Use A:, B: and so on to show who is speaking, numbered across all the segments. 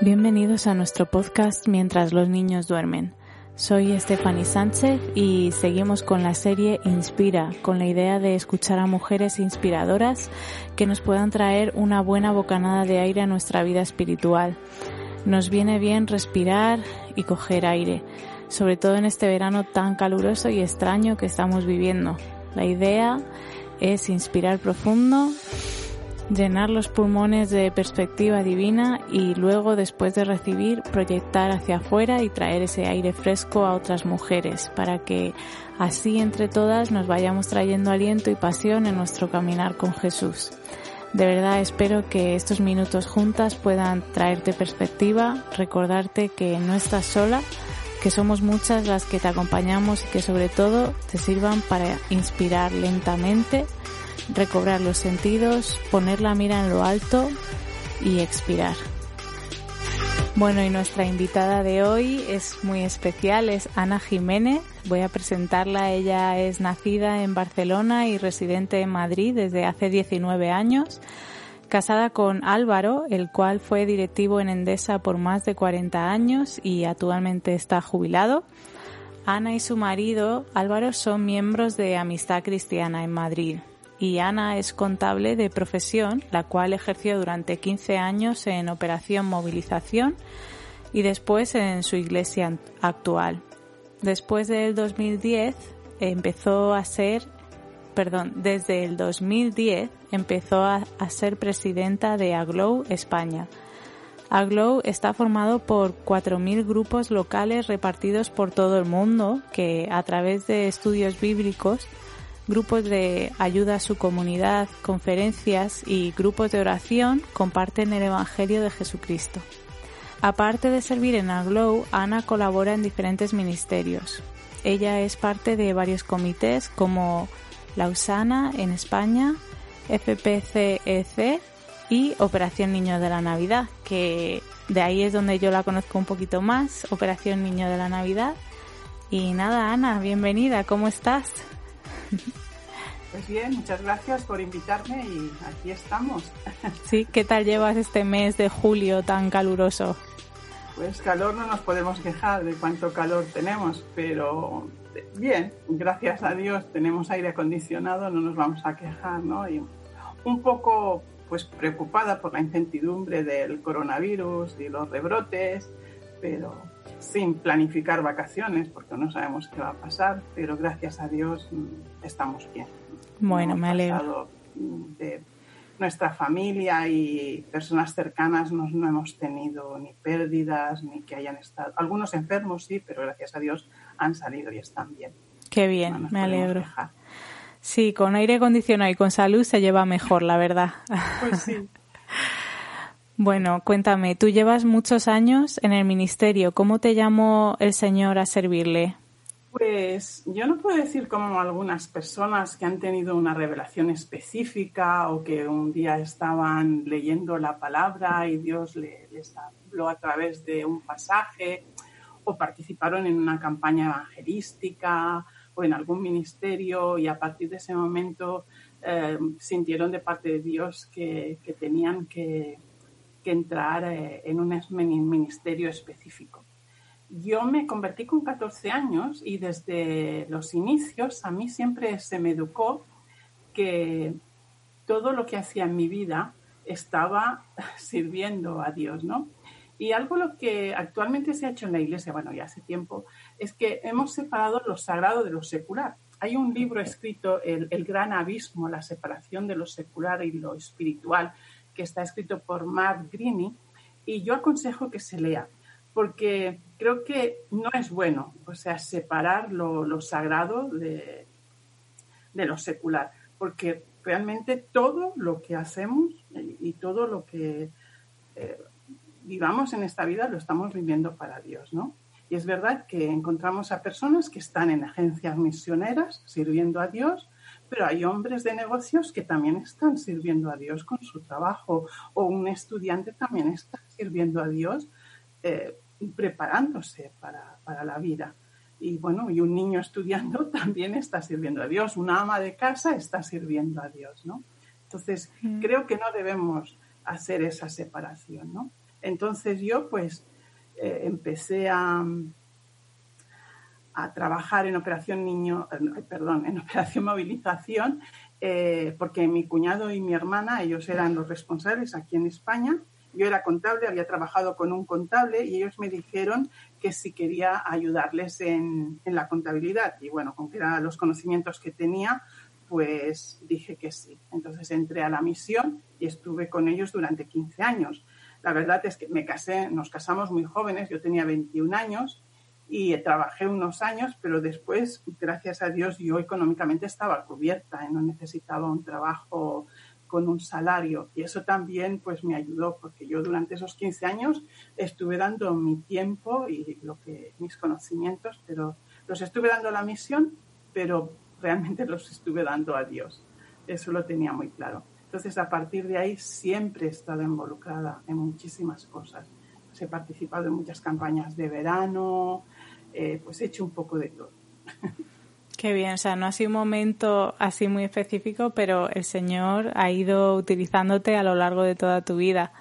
A: Bienvenidos a nuestro podcast Mientras los niños duermen. Soy Stephanie Sánchez y seguimos con la serie Inspira, con la idea de escuchar a mujeres inspiradoras que nos puedan traer una buena bocanada de aire a nuestra vida espiritual. Nos viene bien respirar y coger aire, sobre todo en este verano tan caluroso y extraño que estamos viviendo. La idea es inspirar profundo llenar los pulmones de perspectiva divina y luego, después de recibir, proyectar hacia afuera y traer ese aire fresco a otras mujeres, para que así entre todas nos vayamos trayendo aliento y pasión en nuestro caminar con Jesús. De verdad espero que estos minutos juntas puedan traerte perspectiva, recordarte que no estás sola, que somos muchas las que te acompañamos y que sobre todo te sirvan para inspirar lentamente recobrar los sentidos, poner la mira en lo alto y expirar. Bueno, y nuestra invitada de hoy es muy especial, es Ana Jiménez. Voy a presentarla. Ella es nacida en Barcelona y residente en Madrid desde hace 19 años. Casada con Álvaro, el cual fue directivo en Endesa por más de 40 años y actualmente está jubilado. Ana y su marido Álvaro son miembros de Amistad Cristiana en Madrid y Ana es contable de profesión, la cual ejerció durante 15 años en operación movilización y después en su iglesia actual. Después del 2010 empezó a ser, perdón, desde el 2010 empezó a, a ser presidenta de Aglow España. Aglow está formado por 4.000 grupos locales repartidos por todo el mundo que a través de estudios bíblicos grupos de ayuda a su comunidad, conferencias y grupos de oración comparten el Evangelio de Jesucristo. Aparte de servir en Aglow, Ana colabora en diferentes ministerios. Ella es parte de varios comités como Lausana en España, FPCEC e y Operación Niño de la Navidad, que de ahí es donde yo la conozco un poquito más, Operación Niño de la Navidad. Y nada, Ana, bienvenida, ¿cómo estás?
B: Pues bien, muchas gracias por invitarme y aquí estamos.
A: Sí, ¿qué tal llevas este mes de julio tan caluroso?
B: Pues calor no nos podemos quejar de cuánto calor tenemos, pero bien, gracias a Dios tenemos aire acondicionado, no nos vamos a quejar, ¿no? Y un poco pues preocupada por la incertidumbre del coronavirus y los rebrotes, pero sin planificar vacaciones porque no sabemos qué va a pasar, pero gracias a Dios mm, estamos bien.
A: Bueno, me alegro.
B: De nuestra familia y personas cercanas no, no hemos tenido ni pérdidas, ni que hayan estado. Algunos enfermos sí, pero gracias a Dios han salido y están bien.
A: Qué bien, me alegro. Sí, con aire acondicionado y con salud se lleva mejor, la verdad.
B: Pues sí.
A: Bueno, cuéntame, tú llevas muchos años en el ministerio. ¿Cómo te llamó el Señor a servirle?
B: Pues yo no puedo decir como algunas personas que han tenido una revelación específica o que un día estaban leyendo la palabra y Dios les habló a través de un pasaje o participaron en una campaña evangelística o en algún ministerio y a partir de ese momento eh, sintieron de parte de Dios que tenían que que entrar eh, en un ministerio específico. Yo me convertí con 14 años y desde los inicios a mí siempre se me educó que todo lo que hacía en mi vida estaba sirviendo a Dios, ¿no? Y algo lo que actualmente se ha hecho en la iglesia, bueno, ya hace tiempo, es que hemos separado lo sagrado de lo secular. Hay un libro escrito, El, el Gran Abismo, la separación de lo secular y lo espiritual, que está escrito por Mark Greene y yo aconsejo que se lea porque creo que no es bueno, o sea, separar lo, sagrado de, de, lo secular, porque realmente todo lo que hacemos y, todo lo que, eh, vivamos en esta vida lo estamos viviendo para Dios, ¿no? Y es verdad que encontramos a personas que están en agencias misioneras sirviendo a Dios, pero hay hombres de negocios que también están sirviendo a Dios con su trabajo, o un estudiante también está sirviendo a Dios eh, preparándose para, para la vida. Y bueno, y un niño estudiando también está sirviendo a Dios, una ama de casa está sirviendo a Dios, ¿no? Entonces,
A: Mm.
B: creo que no debemos hacer esa separación, ¿no? Entonces yo pues eh, empecé a, a trabajar en Operación Niño, perdón, en Operación Movilización, eh, porque mi cuñado y mi hermana, ellos eran los responsables aquí en España. Yo era contable, había trabajado con un contable y ellos me dijeron que si quería ayudarles en, en la contabilidad. Y bueno, con que los conocimientos que tenía, pues dije que sí. Entonces entré a la misión y estuve con ellos durante 15 años. La verdad es que me casé, nos casamos muy jóvenes, yo tenía 21 años y trabajé unos años, pero después, gracias a Dios, yo económicamente estaba cubierta y no necesitaba un trabajo con un salario y eso también pues me ayudó porque yo durante esos 15 años estuve dando mi tiempo y lo que mis conocimientos, pero los estuve dando a la misión, pero realmente los estuve dando a Dios. Eso lo tenía muy claro. Entonces, a partir de ahí siempre he estado involucrada en muchísimas cosas. He participado en muchas campañas de verano, eh, pues he hecho un poco de todo.
A: Qué bien, o sea, no ha sido un momento así muy específico, pero el Señor ha ido utilizándote a lo largo de toda tu vida.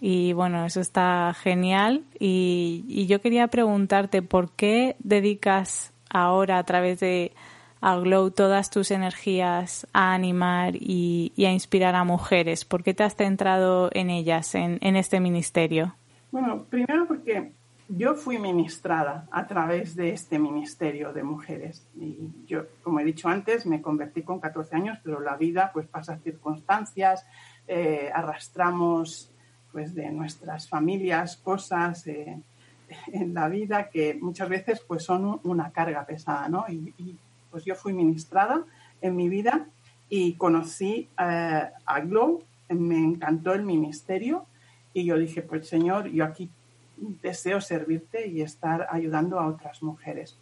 A: Y bueno, eso está genial. Y, y yo quería preguntarte, ¿por qué dedicas ahora a través de Aglow todas tus energías a animar y, y, a inspirar a mujeres? ¿Por qué te has centrado en ellas, en, en este ministerio?
B: Bueno, primero porque yo fui ministrada a través de este ministerio de mujeres. Y yo, como he dicho antes, me convertí con 14 años, pero la vida pues pasa circunstancias, eh, arrastramos pues de nuestras familias cosas eh, en la vida que muchas veces pues son una carga pesada, ¿no? Y, pues yo fui ministrada en mi vida y conocí eh, a Glow, me encantó el ministerio y yo dije, pues Señor, yo aquí deseo servirte y estar ayudando a otras mujeres.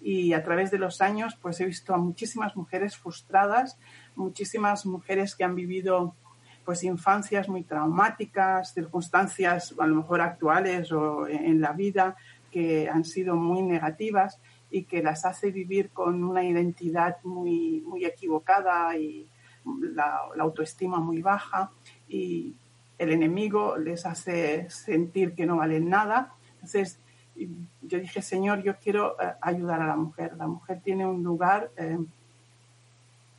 B: Y a través de los años, pues he visto a muchísimas mujeres frustradas, muchísimas mujeres que han vivido pues infancias muy traumáticas, circunstancias a lo mejor actuales o en la vida que han sido muy negativas y que las hace vivir con una identidad muy, muy equivocada y la, la autoestima muy baja y el enemigo les hace sentir que no valen nada. Entonces, yo dije, Señor, yo quiero eh, ayudar a la mujer. La mujer tiene un lugar, eh,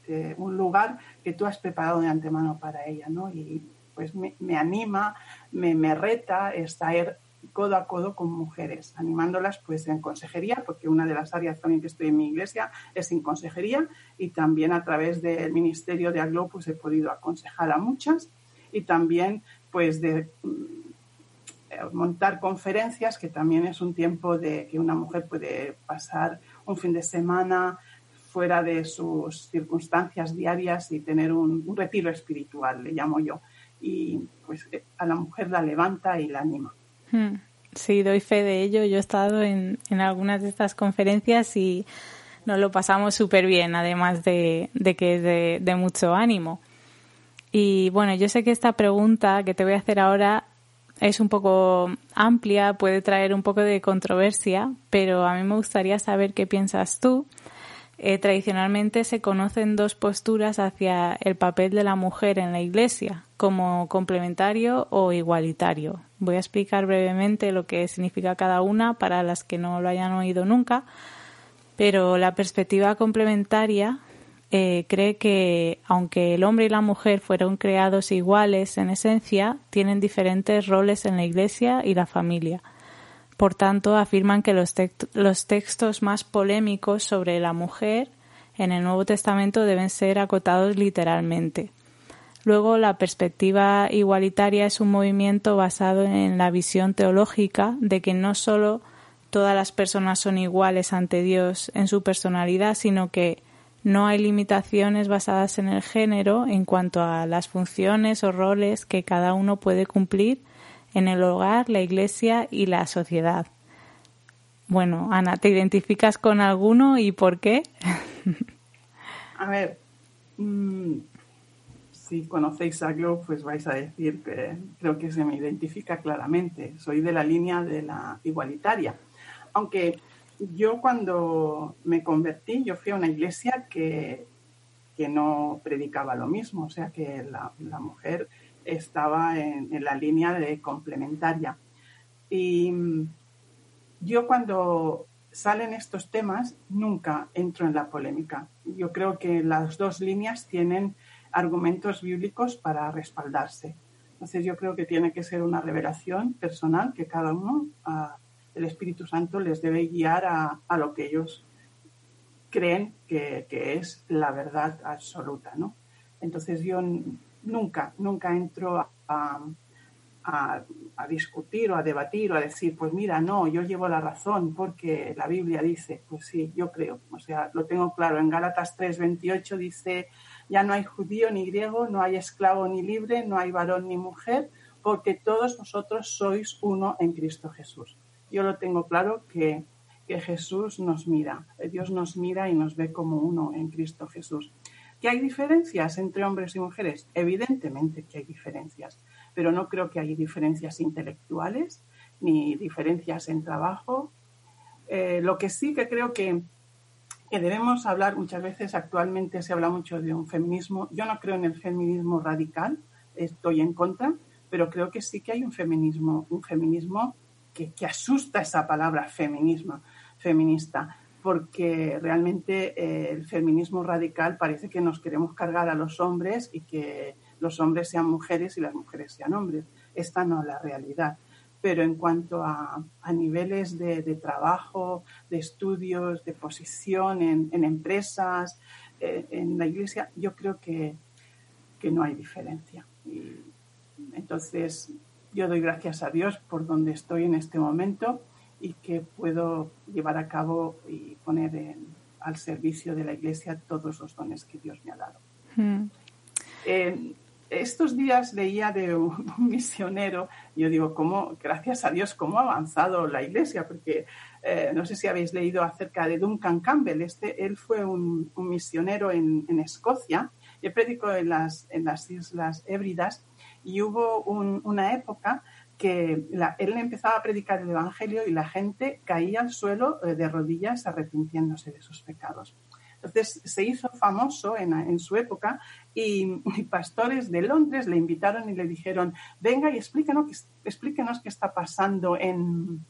B: eh, un lugar que tú has preparado de antemano para ella, ¿no? Y pues me, anima, me, me, reta estar codo a codo con mujeres, animándolas pues en consejería, porque una de las áreas también que estoy en mi iglesia es en consejería y también a través del ministerio de Aglo pues he podido aconsejar a muchas y también pues de montar conferencias, que también es un tiempo de que una mujer puede pasar un fin de semana fuera de sus circunstancias diarias y tener un, retiro espiritual, le llamo yo. Y pues a la mujer la levanta y la anima.
A: Sí, doy fe de ello. Yo he estado en, en algunas de estas conferencias y nos lo pasamos súper bien, además de, de que es de mucho ánimo. Y bueno, yo sé que esta pregunta que te voy a hacer ahora es un poco amplia, puede traer un poco de controversia, pero a mí me gustaría saber qué piensas tú. Eh, tradicionalmente se conocen dos posturas hacia el papel de la mujer en la Iglesia, como complementario o igualitario. Voy a explicar brevemente lo que significa cada una para las que no lo hayan oído nunca, pero la perspectiva complementaria eh, cree que aunque el hombre y la mujer fueron creados iguales en esencia, tienen diferentes roles en la Iglesia y la familia. Por tanto, afirman que los, los textos más polémicos sobre la mujer en el Nuevo Testamento deben ser acotados literalmente. Luego, la perspectiva igualitaria es un movimiento basado en la visión teológica de que no solo todas las personas son iguales ante Dios en su personalidad, sino que no hay limitaciones basadas en el género en cuanto a las funciones o roles que cada uno puede cumplir en el hogar, la iglesia y la sociedad. Bueno, Ana, ¿te identificas con alguno y por qué?
B: A ver, mm, si conocéis a Glow, pues vais a decir que creo que se me identifica claramente. Soy de la línea de la igualitaria. Aunque yo cuando me convertí, yo fui a una iglesia que, que no predicaba lo mismo, o sea que la, mujer estaba en, la línea de complementaria. Y mm, yo cuando salen estos temas nunca entro en la polémica. Yo creo que las dos líneas tienen argumentos bíblicos para respaldarse. Entonces yo creo que tiene que ser una revelación personal que cada uno, el Espíritu Santo les debe guiar a, lo que ellos creen que, es la verdad absoluta, ¿no? Entonces yo nunca, nunca entro a, discutir o a debatir o a decir, pues mira, no, yo llevo la razón porque la Biblia dice, pues sí, yo creo, o sea, lo tengo claro. En Gálatas 3:28 dice, ya no hay judío ni griego, no hay esclavo ni libre, no hay varón ni mujer, porque todos vosotros sois uno en Cristo Jesús. Yo lo tengo claro que, que Jesús nos mira, Dios nos mira y nos ve como uno en Cristo Jesús. ¿Que hay diferencias entre hombres y mujeres? Evidentemente que hay diferencias pero no creo que haya diferencias intelectuales ni diferencias en trabajo. Eh, lo que sí que creo que, que, debemos hablar muchas veces, actualmente se habla mucho de un feminismo, yo no creo en el feminismo radical, estoy en contra, pero creo que sí que hay un feminismo, un feminismo que, que asusta esa palabra feminismo, feminista, porque realmente eh, el feminismo radical parece que nos queremos cargar a los hombres y que los hombres sean mujeres y las mujeres sean hombres. Esta no es la realidad. Pero en cuanto a, niveles de, trabajo, de estudios, de posición en, empresas, eh, en la iglesia, yo creo que, no hay diferencia. entonces, yo doy gracias a Dios por donde estoy en este momento y que puedo llevar a cabo y poner al servicio de la iglesia todos los dones que Dios me ha dado. Hmm. Eh, estos días leía de un, misionero, y yo digo, ¿cómo, gracias a Dios, cómo ha avanzado la iglesia, porque eh, no sé si habéis leído acerca de Duncan Campbell, este, él fue un, misionero en, Escocia, y predicó en las, en las Islas Hébridas, y hubo una época que él empezaba a predicar el Evangelio y la gente caía al suelo eh, de rodillas arrepintiéndose de sus pecados. Entonces se hizo famoso en, su época y, pastores de Londres le invitaron y le dijeron, venga y explíquenos, explíquenos qué está pasando en,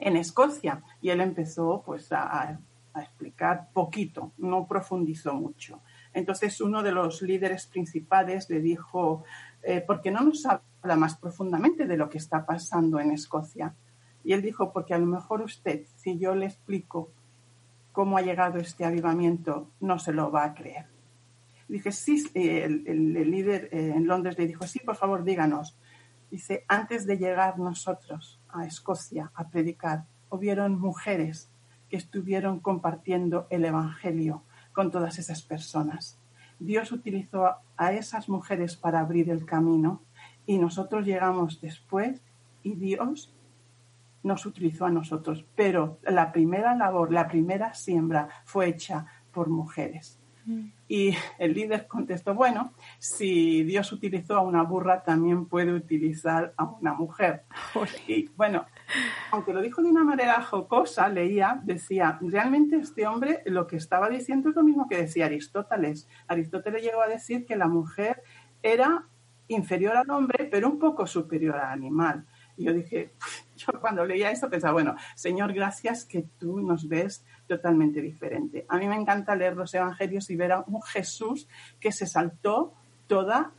B: en Escocia. Y él empezó pues a, explicar poquito, no profundizó mucho. Entonces uno de los líderes principales le dijo, eh, ¿por qué no nos habla más profundamente de lo que está pasando en Escocia? Y él dijo, porque a lo mejor usted, si yo le explico cómo ha llegado este avivamiento, no se lo va a creer. Dije, sí, el, líder eh, en Londres le dijo, sí, por favor, díganos. Dice, antes de llegar nosotros a Escocia a predicar, hubieron mujeres que estuvieron compartiendo el Evangelio con todas esas personas. Dios utilizó a esas mujeres para abrir el camino y nosotros llegamos después y Dios nos utilizó a nosotros, pero la primera labor, la primera siembra fue hecha por mujeres. Y el líder contestó, bueno, si Dios utilizó a una burra, también puede utilizar a una mujer. Y bueno, aunque lo dijo de una manera jocosa, leía, decía, realmente este hombre lo que estaba diciendo es lo mismo que decía Aristóteles. Aristóteles llegó a decir que la mujer era inferior al hombre, pero un poco superior al animal. Y yo dije, yo cuando leía esto pensaba, bueno, Señor, gracias que tú nos ves totalmente diferente. A mí me encanta leer los evangelios y ver a un Jesús que se saltó toda,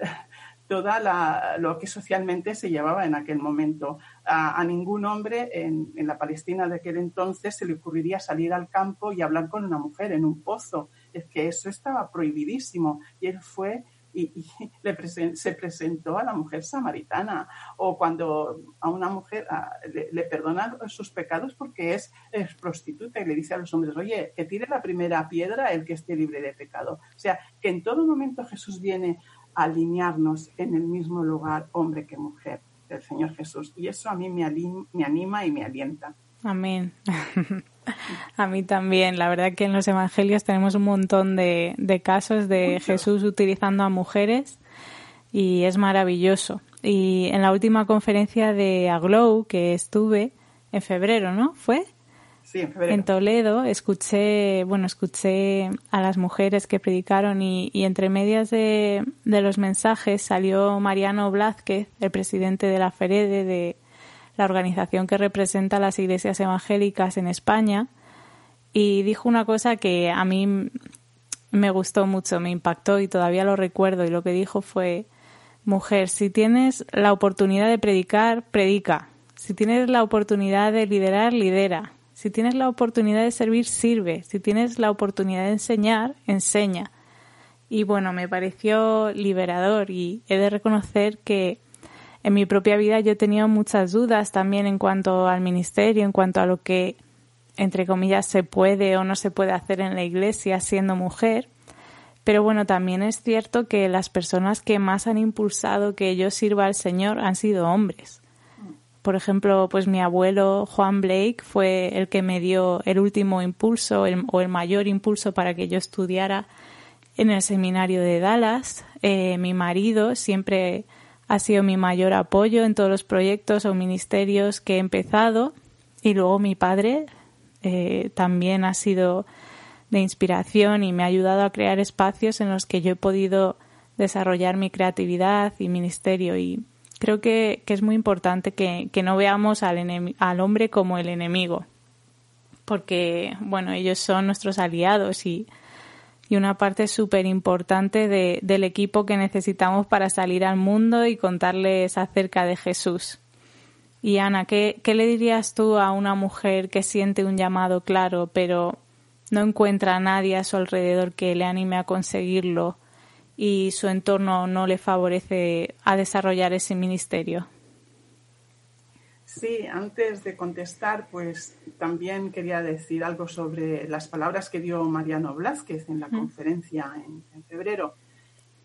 B: toda la, lo que socialmente se llevaba en aquel momento. A, ningún hombre en, en, la Palestina de aquel entonces se le ocurriría salir al campo y hablar con una mujer en un pozo. Es que eso estaba prohibidísimo. Y él fue y, se presentó a la mujer samaritana o cuando a una mujer le, perdona sus pecados porque es, prostituta y le dice a los hombres, oye, que tire la primera piedra el que esté libre de pecado. O sea, que en todo momento Jesús viene a alinearnos en el mismo lugar, hombre que mujer. El Señor Jesús. Y eso a mí me, me anima y me alienta.
A: Amén. a mí también. La verdad que en los evangelios tenemos un montón de, casos de Jesús utilizando a mujeres y es maravilloso. Y en la última conferencia de Aglow que estuve en febrero, ¿no? ¿Fue?
B: en
A: Toledo escuché, bueno, escuché a las mujeres que predicaron y, entre medias de, los mensajes salió Mariano Blázquez, el presidente de la FEREDE, de la organización que representa las iglesias evangélicas en España, y dijo una cosa que a mí me gustó mucho, me impactó y todavía lo recuerdo, y lo que dijo fue, mujer, si tienes la oportunidad de predicar, predica. Si tienes la oportunidad de liderar, lidera. Si tienes la oportunidad de servir, sirve. Si tienes la oportunidad de enseñar, enseña. Y bueno, me pareció liberador y he de reconocer que en mi propia vida yo he tenido muchas dudas también en cuanto al ministerio, en cuanto a lo que, entre comillas, se puede o no se puede hacer en la iglesia siendo mujer. Pero bueno, también es cierto que las personas que más han impulsado que yo sirva al Señor han sido hombres. Por ejemplo, pues mi abuelo Juan Blake fue el que me dio el último impulso o el mayor impulso para que yo estudiara en el seminario de Dallas. Eh, mi marido siempre ha sido mi mayor apoyo en todos los proyectos o ministerios que he empezado. Y luego mi padre eh, también ha sido de inspiración y me ha ayudado a crear espacios en los que yo he podido desarrollar mi creatividad y ministerio. Y creo que, es muy importante que, no veamos al, al hombre como el enemigo, porque, bueno, ellos son nuestros aliados y, una parte súper importante del equipo que necesitamos para salir al mundo y contarles acerca de Jesús. Y Ana, ¿qué, ¿qué, le dirías tú a una mujer que siente un llamado claro, pero no encuentra a nadie a su alrededor que le anime a conseguirlo y su entorno no le favorece a desarrollar ese ministerio?
B: Sí, antes de contestar, pues también quería decir algo sobre las palabras que dio Mariano Blázquez en la conferencia en, febrero.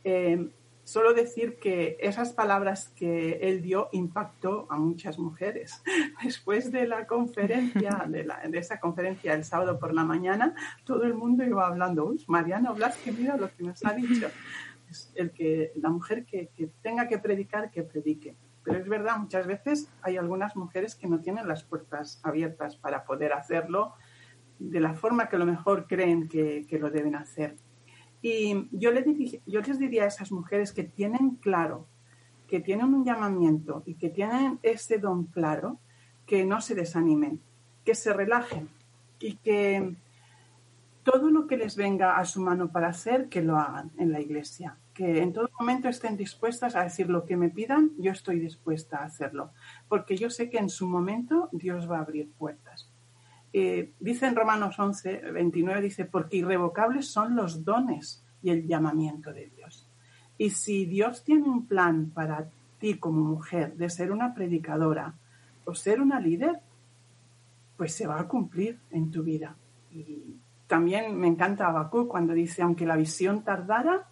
B: Eh, solo decir que esas palabras que él dio impactó a muchas mujeres. Después de la conferencia, de, de, esa conferencia el sábado por la mañana, todo el mundo iba hablando, uy, Mariano Blázquez, mira lo que nos ha dicho el que la mujer que, tenga que predicar, que predique. Pero es verdad, muchas veces hay algunas mujeres que no tienen las puertas abiertas para poder hacerlo de la forma que a lo mejor creen que, lo deben hacer. Y yo, yo les diría a esas mujeres que tienen claro, que tienen un llamamiento y que tienen ese don claro, que no se desanimen, que se relajen y que todo lo que les venga a su mano para hacer, que lo hagan en la iglesia. Que en todo momento estén dispuestas a decir lo que me pidan, yo estoy dispuesta a hacerlo. Porque yo sé que en su momento Dios va a abrir puertas. Eh, dice en Romanos 11, 29, dice, porque irrevocables son los dones y el llamamiento de Dios. Y si Dios tiene un plan para ti como mujer de ser una predicadora o ser una líder, pues se va a cumplir en tu vida. Y también me encanta Habacuc cuando dice, aunque la visión tardara,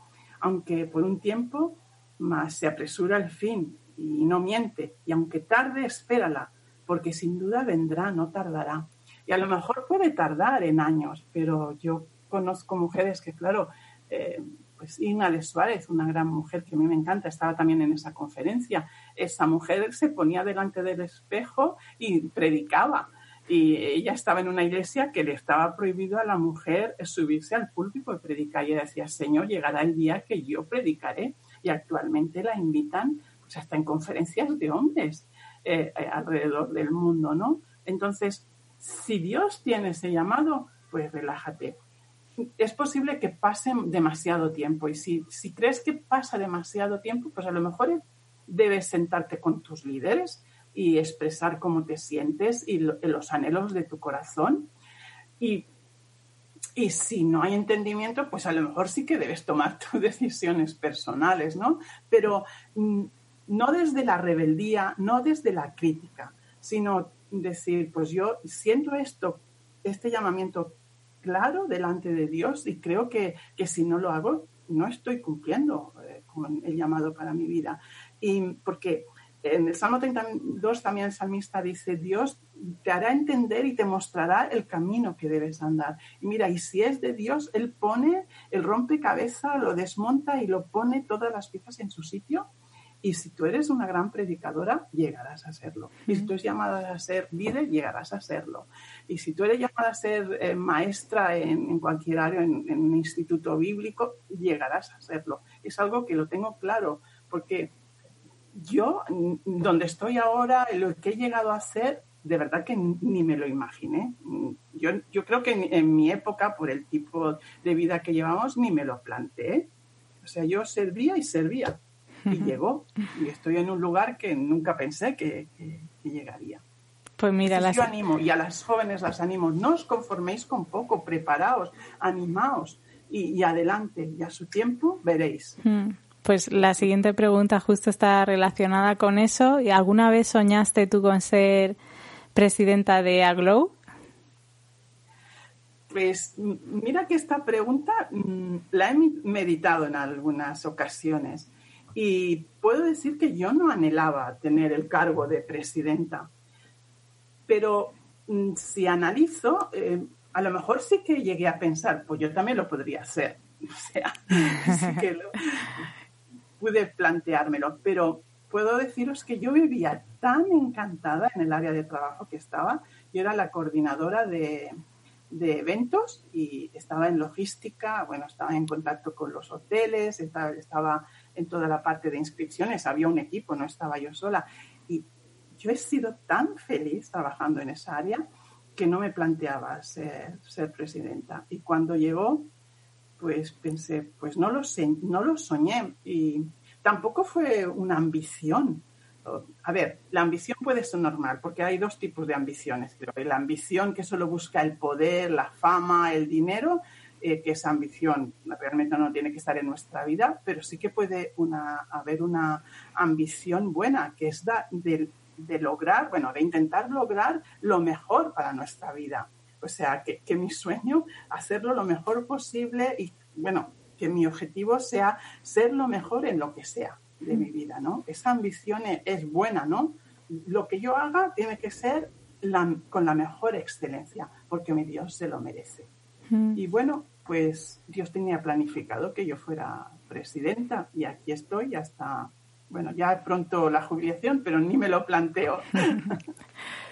B: aunque por un tiempo, más se apresura el fin y no miente. Y aunque tarde, espérala, porque sin duda vendrá, no tardará. Y a lo mejor puede tardar en años, pero yo conozco mujeres que, claro, eh, pues de Suárez, una gran mujer que a mí me encanta, estaba también en esa conferencia. Esa mujer se ponía delante del espejo y predicaba y ella estaba en una iglesia que le estaba prohibido a la mujer subirse al púlpito y predicar. Y decía, Señor, llegará el día que yo predicaré. Y actualmente la invitan pues hasta en conferencias de hombres eh, eh, alrededor del mundo, ¿no? Entonces, si Dios tiene ese llamado, pues relájate. Es posible que pase demasiado tiempo y si, si crees que pasa demasiado tiempo, pues a lo mejor debes sentarte con tus líderes y expresar cómo te sientes y los anhelos de tu corazón. Y, y, si no hay entendimiento, pues a lo mejor sí que debes tomar tus decisiones personales, ¿no? Pero mm, no desde la rebeldía, no desde la crítica, sino decir, pues yo siento esto, este llamamiento claro delante de Dios y creo que, que si no lo hago, no estoy cumpliendo eh, con el llamado para mi vida. Y porque en el Salmo 32 también el salmista dice, Dios te hará entender y te mostrará el camino que debes andar. Y mira, y si es de Dios, Él pone el rompecabezas, lo desmonta y lo pone todas las piezas en su sitio. Y si tú eres una gran predicadora, llegarás a serlo. Y si tú eres llamada a ser líder, llegarás a serlo. Y si tú eres llamada a ser eh, maestra en, cualquier área, en, en un instituto bíblico, llegarás a serlo. Es algo que lo tengo claro, porque yo, donde estoy ahora, lo que he llegado a hacer, de verdad que ni me lo imaginé. Yo, yo creo que en, mi época, por el tipo de vida que llevamos, ni me lo planteé. O sea, yo servía y servía. Y llegó. Y estoy en un lugar que nunca pensé que, llegaría.
A: Pues mira,
B: las... yo animo, y a las jóvenes las animo, no os conforméis con poco, preparaos, animaos y, adelante. Y a su tiempo veréis.
A: Mm. Pues la siguiente pregunta justo está relacionada con eso. ¿Y ¿Alguna vez soñaste tú con ser presidenta de Aglow?
B: Pues mira que esta pregunta mm, la he meditado en algunas ocasiones y puedo decir que yo no anhelaba tener el cargo de presidenta, pero mm, si analizo, eh, a lo mejor sí que llegué a pensar, pues yo también lo podría hacer. O sea, sí que lo, pude planteármelo, pero puedo deciros que yo vivía tan encantada en el área de trabajo que estaba. Yo era la coordinadora de, eventos y estaba en logística, bueno, estaba en contacto con los hoteles, estaba, estaba, en toda la parte de inscripciones, había un equipo, no estaba yo sola. Y yo he sido tan feliz trabajando en esa área que no me planteaba ser, ser presidenta. Y cuando llegó, pues pensé, pues no lo, sé, no lo soñé y tampoco fue una ambición. A ver, la ambición puede ser normal porque hay dos tipos de ambiciones. Creo. La ambición que solo busca el poder, la fama, el dinero, eh, que esa ambición realmente no tiene que estar en nuestra vida, pero sí que puede una, haber una ambición buena, que es de, de lograr, bueno, de intentar lograr lo mejor para nuestra vida. O sea, que, mi sueño, hacerlo lo mejor posible y, bueno, que mi objetivo sea ser lo mejor en lo que sea de mi vida, ¿no? Esa ambición e, es buena, ¿no? Lo que yo haga tiene que ser con la mejor excelencia, porque mi Dios se lo merece. Y bueno, pues Dios tenía planificado que yo fuera presidenta y aquí estoy hasta, bueno, ya pronto la jubilación, pero ni me lo planteo.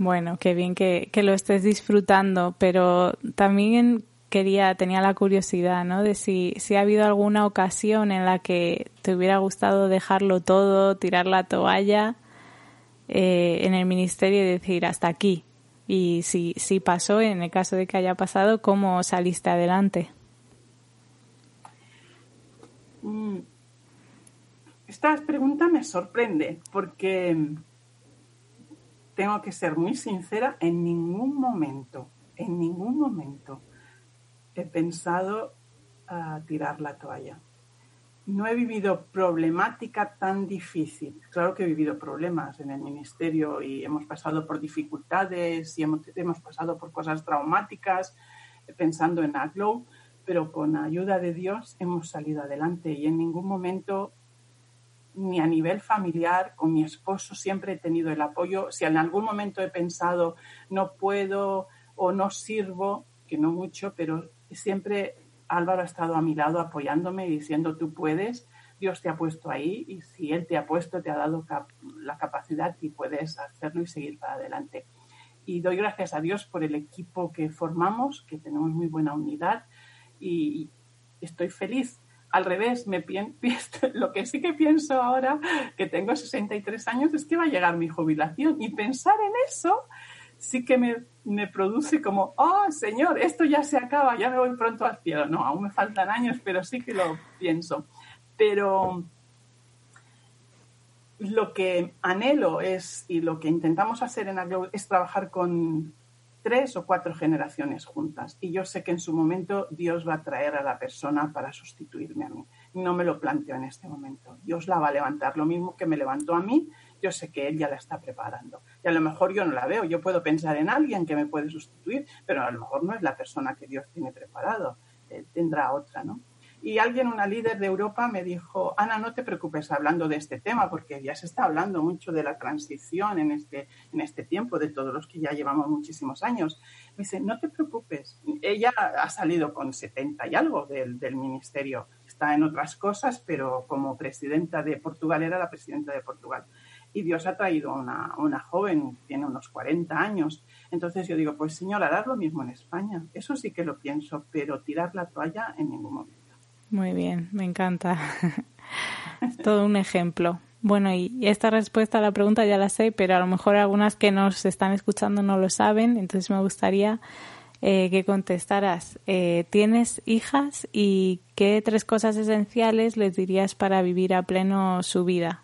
A: Bueno, qué bien que, lo estés disfrutando, pero también quería, tenía la curiosidad, ¿no? De si, si ha habido alguna ocasión en la que te hubiera gustado dejarlo todo, tirar la toalla eh, en el ministerio y decir hasta aquí. Y si, si pasó, en el caso de que haya pasado, ¿cómo saliste adelante?
B: Mm. Esta pregunta me sorprende porque tengo que ser muy sincera, en ningún momento, en ningún momento he pensado a tirar la toalla. No he vivido problemática tan difícil. Claro que he vivido problemas en el ministerio y hemos pasado por dificultades y hemos, hemos pasado por cosas traumáticas pensando en Aglow, pero con ayuda de Dios hemos salido adelante y en ningún momento ni a nivel familiar, con mi esposo siempre he tenido el apoyo. Si en algún momento he pensado no puedo o no sirvo, que no mucho, pero siempre Álvaro ha estado a mi lado apoyándome y diciendo tú puedes, Dios te ha puesto ahí y si Él te ha puesto, te ha dado la capacidad y puedes hacerlo y seguir para adelante. Y doy gracias a Dios por el equipo que formamos, que tenemos muy buena unidad y estoy feliz al revés, me lo que sí que pienso ahora, que tengo 63 años, es que va a llegar mi jubilación. Y pensar en eso sí que me, me produce como, oh, Señor, esto ya se acaba, ya me voy pronto al cielo. No, aún me faltan años, pero sí que lo pienso. Pero lo que anhelo es, y lo que intentamos hacer en Aglo es trabajar con tres o cuatro generaciones juntas. Y yo sé que en su momento Dios va a traer a la persona para sustituirme a mí. No me lo planteo en este momento. Dios la va a levantar. Lo mismo que me levantó a mí, yo sé que Él ya la está preparando. Y a lo mejor yo no la veo. Yo puedo pensar en alguien que me puede sustituir, pero a lo mejor no es la persona que Dios tiene preparado. tendrá otra, ¿no? Y alguien, una líder de Europa, me dijo, Ana, no te preocupes hablando de este tema, porque ya se está hablando mucho de la transición en este, en este tiempo, de todos los que ya llevamos muchísimos años. Me dice, no te preocupes. Ella ha salido con 70 y algo del, del ministerio. Está en otras cosas, pero como presidenta de Portugal, era la presidenta de Portugal. Y Dios ha traído una, una joven, tiene unos 40 años. Entonces yo digo, pues señora, harás lo mismo en España. Eso sí que lo pienso, pero tirar la toalla en ningún momento.
A: Muy bien, me encanta. es todo un ejemplo. Bueno, y esta respuesta a la pregunta ya la sé, pero a lo mejor algunas que nos están escuchando no lo saben, entonces me gustaría eh, que contestaras. Eh, ¿Tienes hijas y qué tres cosas esenciales les dirías para vivir a pleno su vida?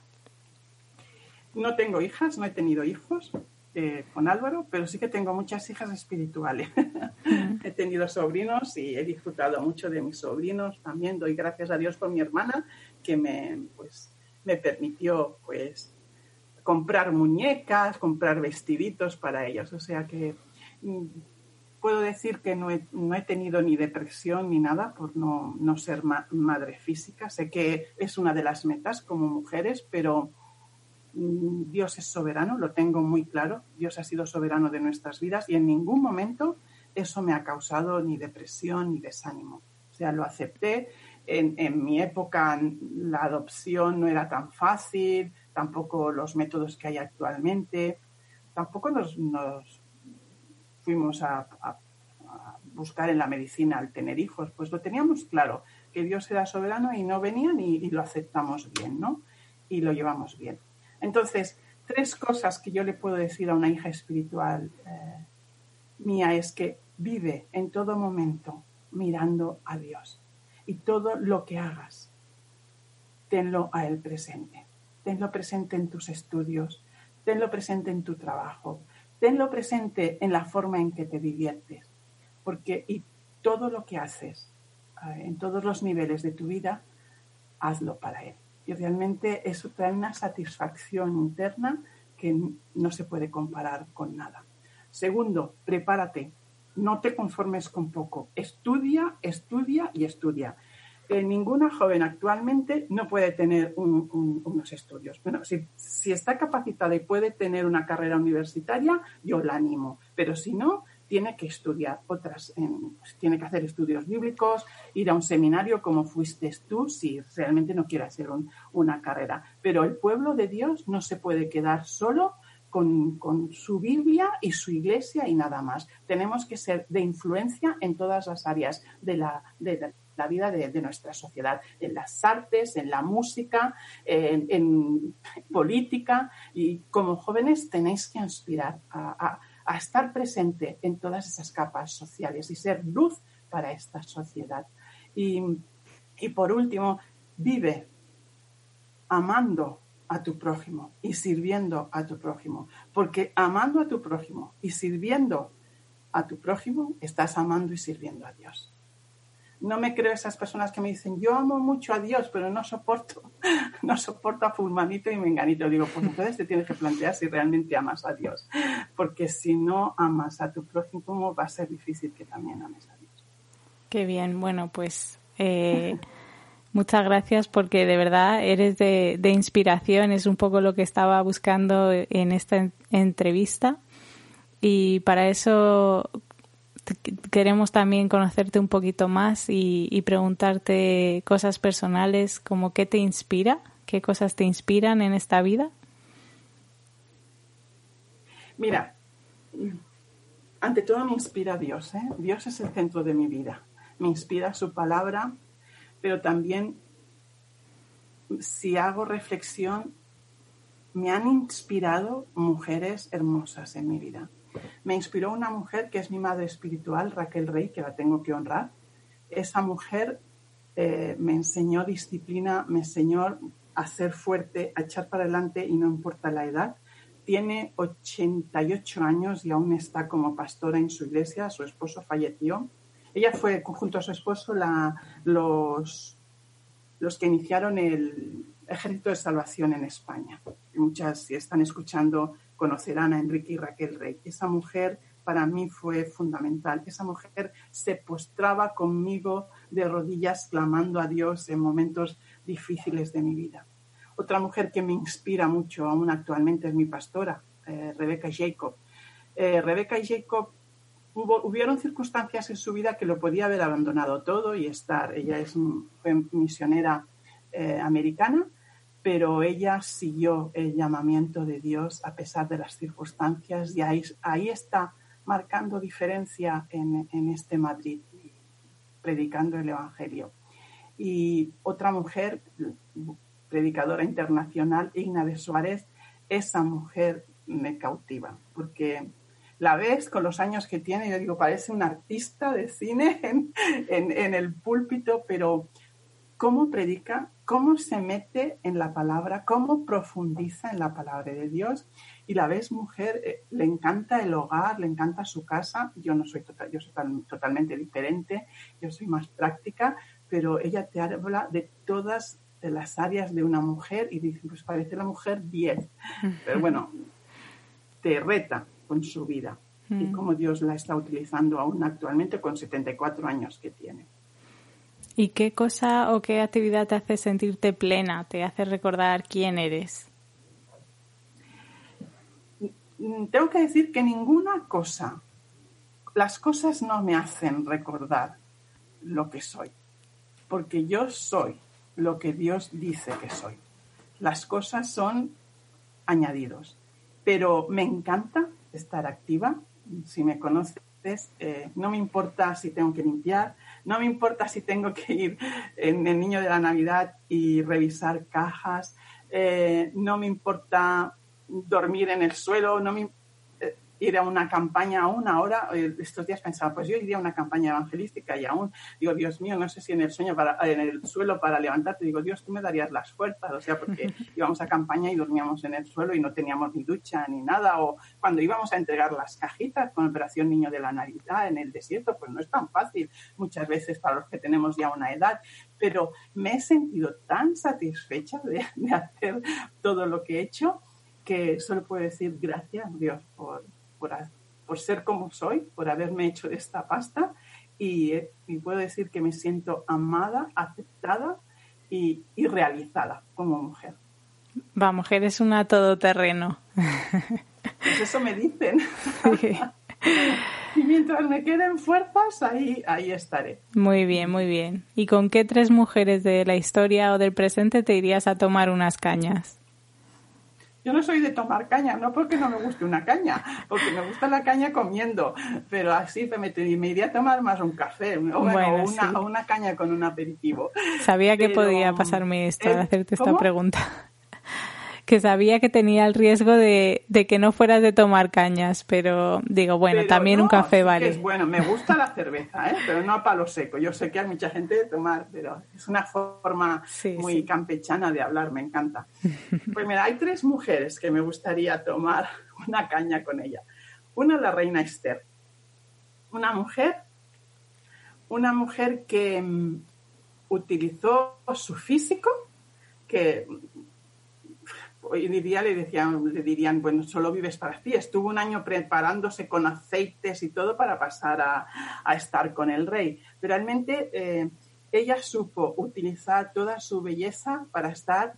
B: No tengo hijas, no he tenido hijos, eh, con Álvaro, pero sí que tengo muchas hijas espirituales. he tenido sobrinos y he disfrutado mucho de mis sobrinos. También doy gracias a Dios por mi hermana que me, pues, me permitió pues, comprar muñecas, comprar vestiditos para ellos. O sea que mm, puedo decir que no he, no he, tenido ni depresión ni nada por no, no ser ma madre física. Sé que es una de las metas como mujeres, pero Dios es soberano, lo tengo muy claro. Dios ha sido soberano de nuestras vidas y en ningún momento eso me ha causado ni depresión ni desánimo. O sea, lo acepté. En, mi época la adopción no era tan fácil, tampoco los métodos que hay actualmente. Tampoco nos, fuimos a, buscar en la medicina al tener hijos, pues lo teníamos claro, que Dios era soberano y no venían y lo aceptamos bien, ¿no? Y lo llevamos bien. Entonces, tres cosas que yo le puedo decir a una hija espiritual eh, mía es que vive en todo momento mirando a Dios. Y todo lo que hagas, tenlo a Él presente. Tenlo presente en tus estudios, tenlo presente en tu trabajo, tenlo presente en la forma en que te diviertes, porque y todo lo que haces eh, en todos los niveles de tu vida, hazlo para Él y realmente eso trae una satisfacción interna que no se puede comparar con nada. Segundo, prepárate, no te conformes con poco, estudia, estudia y estudia. Eh, ninguna joven actualmente no puede tener un, un, unos estudios. Bueno, si, si está capacitada y puede tener una carrera universitaria, yo la animo, pero si no, tiene que estudiar otras, pues, tiene que hacer estudios bíblicos, ir a un seminario como fuiste tú, si realmente no quiere hacer un, una carrera. Pero el pueblo de Dios no se puede quedar solo con, con, su Biblia y su iglesia y nada más. Tenemos que ser de influencia en todas las áreas de la, de la vida de, de, nuestra sociedad, en las artes, en la música, en, en política. Y como jóvenes tenéis que inspirar a, a estar presente en todas esas capas sociales y ser luz para esta sociedad. Y, y por último, vive amando a tu prójimo y sirviendo a tu prójimo, porque amando a tu prójimo y sirviendo a tu prójimo, estás amando y sirviendo a Dios no me creo esas personas que me dicen, yo amo mucho a Dios, pero no soporto, no soporto a fulmanito y menganito. Digo, pues entonces te tienes que plantear si realmente amas a Dios, porque si no amas a tu prójimo va a ser difícil que también ames a Dios.
A: Qué bien, bueno, pues eh, muchas gracias porque de verdad eres de, de inspiración, es un poco lo que estaba buscando en esta entrevista. Y para eso queremos también conocerte un poquito más y, preguntarte cosas personales como qué te inspira, qué cosas te inspiran en esta vida.
B: Mira, ante todo me inspira Dios, ¿eh? Dios es el centro de mi vida. Me inspira su palabra, pero también si hago reflexión, me han inspirado mujeres hermosas en mi vida me inspiró una mujer que es mi madre espiritual, Raquel Rey, que la tengo que honrar. Esa mujer eh, me enseñó disciplina, me enseñó a ser fuerte, a echar para adelante y no importa la edad. Tiene 88 años y aún está como pastora en su iglesia. Su esposo falleció. Ella fue, junto a su esposo, los, los que iniciaron el Ejército de Salvación en España. Muchas, si están escuchando, conocerán a Enrique y Raquel Rey. Esa mujer para mí fue fundamental. Esa mujer se postraba conmigo de rodillas clamando a Dios en momentos difíciles de mi vida. Otra mujer que me inspira mucho aún actualmente es mi pastora, eh, Rebeca Jacob. Eh, Rebeca Jacob hubo, hubieron circunstancias en su vida que lo podía haber abandonado todo y estar. Ella es, fue misionera eh, americana, pero ella siguió el llamamiento de Dios a pesar de las circunstancias y ahí, ahí está marcando diferencia en, en, este Madrid, predicando el Evangelio. Y otra mujer, predicadora internacional, Igna de Suárez, esa mujer me cautiva, porque la ves con los años que tiene, yo digo, parece un artista de cine en, en, el púlpito, pero cómo predica, cómo se mete en la palabra, cómo profundiza en la palabra de Dios. Y la ves mujer, eh, le encanta el hogar, le encanta su casa. Yo no soy, total, yo soy totalmente diferente, yo soy más práctica, pero ella te habla de todas las áreas de una mujer y dice, pues parece la mujer 10. Pero bueno, te reta, con su vida y mm. cómo Dios la está utilizando aún actualmente con 74 años que tiene.
A: ¿Y qué cosa o qué actividad te hace sentirte plena, te hace recordar quién eres?
B: Mm, tengo que decir que ninguna cosa, las cosas no me hacen recordar lo que soy, porque yo soy lo que Dios dice que soy. Las cosas son añadidos, pero me encanta estar activa. Si me conoces, eh, no me importa si tengo que limpiar, no me importa si tengo que ir en el niño de la Navidad y revisar cajas, eh, no me importa dormir en el suelo, no me, ir a una campaña aún ahora, eh, estos días pensaba, pues yo iría a una campaña evangelística y aún digo, Dios mío, no sé si en el sueño para, en el suelo para levantarte, digo, Dios, tú me darías las fuerzas, o sea, porque íbamos a campaña y dormíamos en el suelo y no teníamos ni ducha ni nada, o cuando íbamos a entregar las cajitas con Operación Niño de la Navidad en el desierto, pues no es tan fácil muchas veces para los que tenemos ya una edad, pero me he sentido tan satisfecha de, de hacer todo lo que he hecho que solo puedo decir gracias Dios por, por, ser como soy, por haberme hecho esta pasta y, puedo decir que me siento amada, aceptada y, realizada como mujer.
A: Va, mujer es una todoterreno.
B: Pues eso me dicen. y mientras me queden fuerzas, ahí, ahí estaré.
A: Muy bien, muy bien. ¿Y con qué tres mujeres de la historia o del presente te irías a tomar unas cañas?
B: Yo no soy de tomar caña, no porque no me guste una caña, porque me gusta la caña comiendo, pero así me, me iría a tomar más un café o, una, una, caña con un aperitivo.
A: Sabía que podía pasarme esto, hacerte esta pregunta que sabía que tenía el riesgo de, que no fueras de tomar cañas, pero digo, bueno, también un café vale.
B: bueno, me gusta la cerveza, ¿eh? pero no a palo seco. Yo sé que hay mucha gente de tomar, pero es una forma muy campechana de hablar, me encanta. Pues mira, hay tres mujeres que me gustaría tomar una caña con ella. Una es la reina Esther, una mujer, una mujer que mm, utilizó su físico, que hoy día le, decían, le dirían, bueno, solo vives para ti. Estuvo un año preparándose con aceites y todo para pasar a, estar con el rey. realmente eh, ella supo utilizar toda su belleza para estar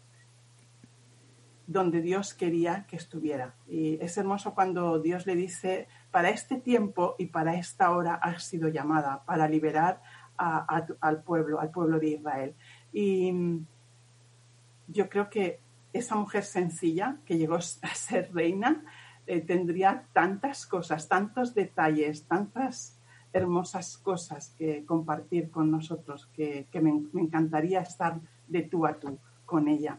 B: donde Dios quería que estuviera. Y es hermoso cuando Dios le dice, para este tiempo y para esta hora has sido llamada, para liberar al pueblo, al pueblo de Israel. Y mm, yo creo que esa mujer sencilla que llegó a ser reina eh, tendría tantas cosas, tantos detalles, tantas hermosas cosas que compartir con nosotros que, me, encantaría estar de tú a tú con ella.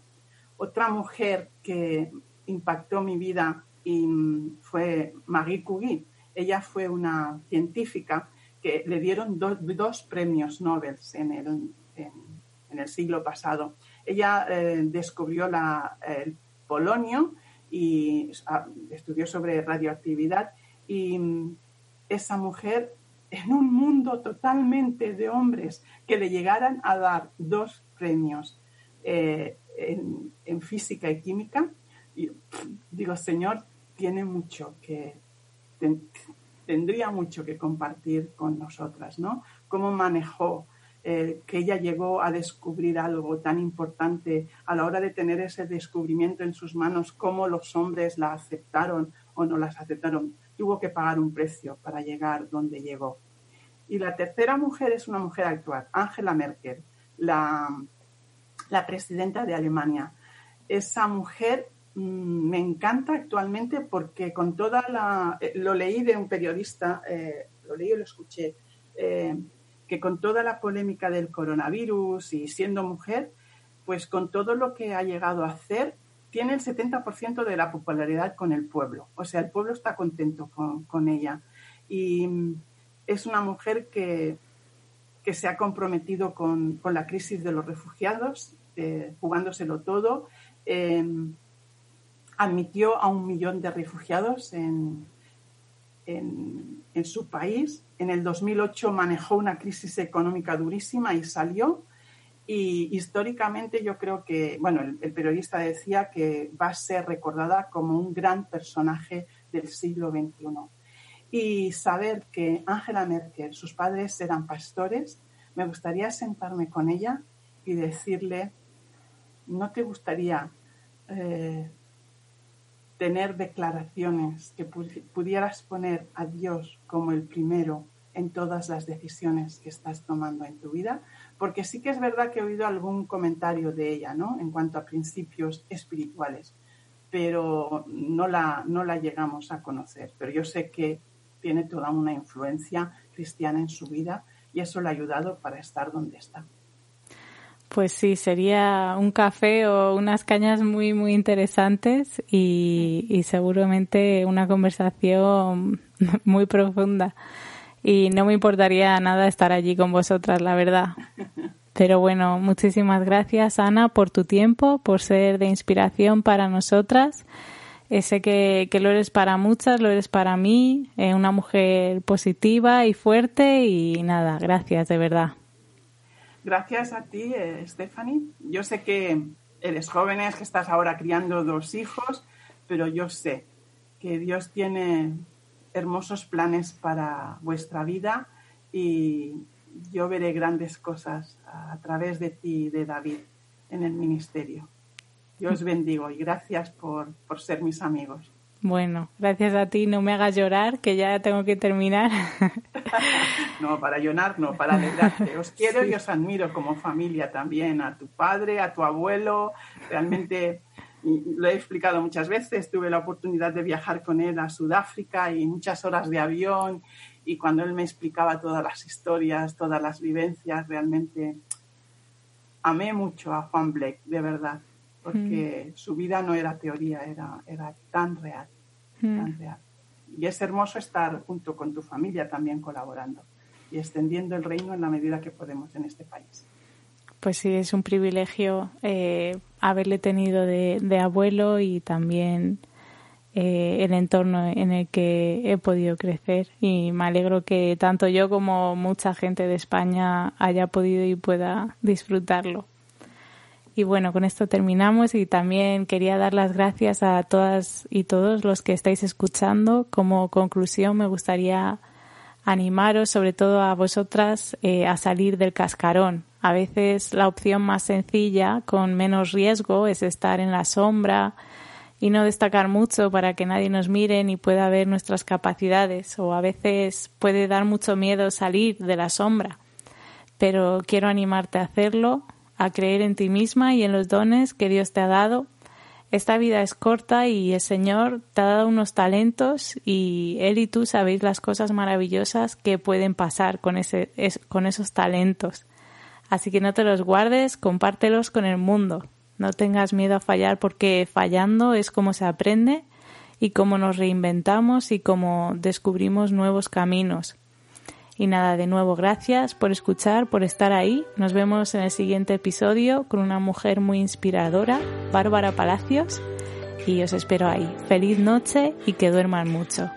B: Otra mujer que impactó mi vida y mm, fue Marie Curie. Ella fue una científica que le dieron dos premios Nobel en el, en el siglo pasado ella eh, descubrió el polonio y ah, estudió sobre radioactividad y mm, esa mujer en un mundo totalmente de hombres que le llegaran a dar dos premios eh, en, física y química, y, digo, Señor, tiene mucho que, tendría mucho que compartir con nosotras, ¿no? Cómo manejó eh, que ella llegó a descubrir algo tan importante a la hora de tener ese descubrimiento en sus manos, cómo los hombres la aceptaron o no las aceptaron. Tuvo que pagar un precio para llegar donde llegó. Y la tercera mujer es una mujer actual, Angela Merkel, la, la presidenta de Alemania. Esa mujer mm, me encanta actualmente porque con toda la... Eh, lo leí de un periodista, eh, lo leí y lo escuché, que con toda la polémica del coronavirus y siendo mujer, pues con todo lo que ha llegado a hacer, tiene el 70% de la popularidad con el pueblo. O sea, el pueblo está contento con, ella. Y es una mujer que, que se ha comprometido con, la crisis de los refugiados, eh, jugándoselo todo. Em, admitió a un millón de refugiados en, en, su país en el 2008 manejó una crisis económica durísima y salió. Y históricamente yo creo que, bueno, el, periodista decía que va a ser recordada como un gran personaje del siglo XXI. Y saber que Angela Merkel, sus padres eran pastores, me gustaría sentarme con ella y decirle, ¿no te gustaría eh, tener declaraciones, que pudieras poner a Dios como el primero en todas las decisiones que estás tomando en tu vida, porque sí que es verdad que he oído algún comentario de ella, ¿no? En cuanto a principios espirituales, pero no la, no la llegamos a conocer. Pero yo sé que tiene toda una influencia cristiana en su vida y eso le ha ayudado para estar donde está.
A: Pues sí, sería un café o unas cañas muy, muy interesantes y, seguramente una conversación muy profunda. Y no me importaría nada estar allí con vosotras, la verdad. Pero bueno, muchísimas gracias, Ana, por tu tiempo, por ser de inspiración para nosotras. Eh, sé que, que, lo eres para muchas, lo eres para mí, eh, una mujer positiva y fuerte y nada, gracias, de verdad.
B: Gracias a ti, eh, Stephanie. Yo sé que eres joven, que estás ahora criando dos hijos, pero yo sé que Dios tiene hermosos planes para vuestra vida y yo veré grandes cosas a través de ti y de David en el ministerio. Yo bendigo y gracias por, por ser mis amigos.
A: Bueno, gracias a ti. No me hagas llorar, que ya tengo que terminar.
B: no, para llorar, no, para alegrarte. Os quiero y os admiro como familia también, a tu padre, a tu abuelo. Realmente lo he explicado muchas veces. Tuve la oportunidad de viajar con él a Sudáfrica y muchas horas de avión. Y cuando él me explicaba todas las historias, todas las vivencias, realmente amé mucho a Juan Blake, de verdad porque su vida no era teoría, era, era tan real, tan real. Y es hermoso estar junto con tu familia también colaborando y extendiendo el reino en la medida que podemos en este país.
A: Pues sí, es un privilegio eh, haberle tenido de, abuelo y también eh, el entorno en el que he podido crecer y me alegro que tanto yo como mucha gente de España haya podido y pueda disfrutarlo. Y bueno, con esto terminamos y también quería dar las gracias a todas y todos los que estáis escuchando. Como conclusión, me gustaría animaros, sobre todo a vosotras, eh, a salir del cascarón. A veces la opción más sencilla, con menos riesgo, es estar en la sombra y no destacar mucho para que nadie nos mire ni pueda ver nuestras capacidades. O a veces puede dar mucho miedo salir de la sombra. Pero quiero animarte a hacerlo a creer en ti misma y en los dones que Dios te ha dado. Esta vida es corta y el Señor te ha dado unos talentos y Él y tú sabéis las cosas maravillosas que pueden pasar con, ese, con esos talentos. Así que no te los guardes, compártelos con el mundo. No tengas miedo a fallar porque fallando es como se aprende y cómo nos reinventamos y cómo descubrimos nuevos caminos. Y nada, de nuevo, gracias por escuchar, por estar ahí. Nos vemos en el siguiente episodio con una mujer muy inspiradora, Bárbara Palacios. Y os espero ahí. Feliz noche y que duerman mucho.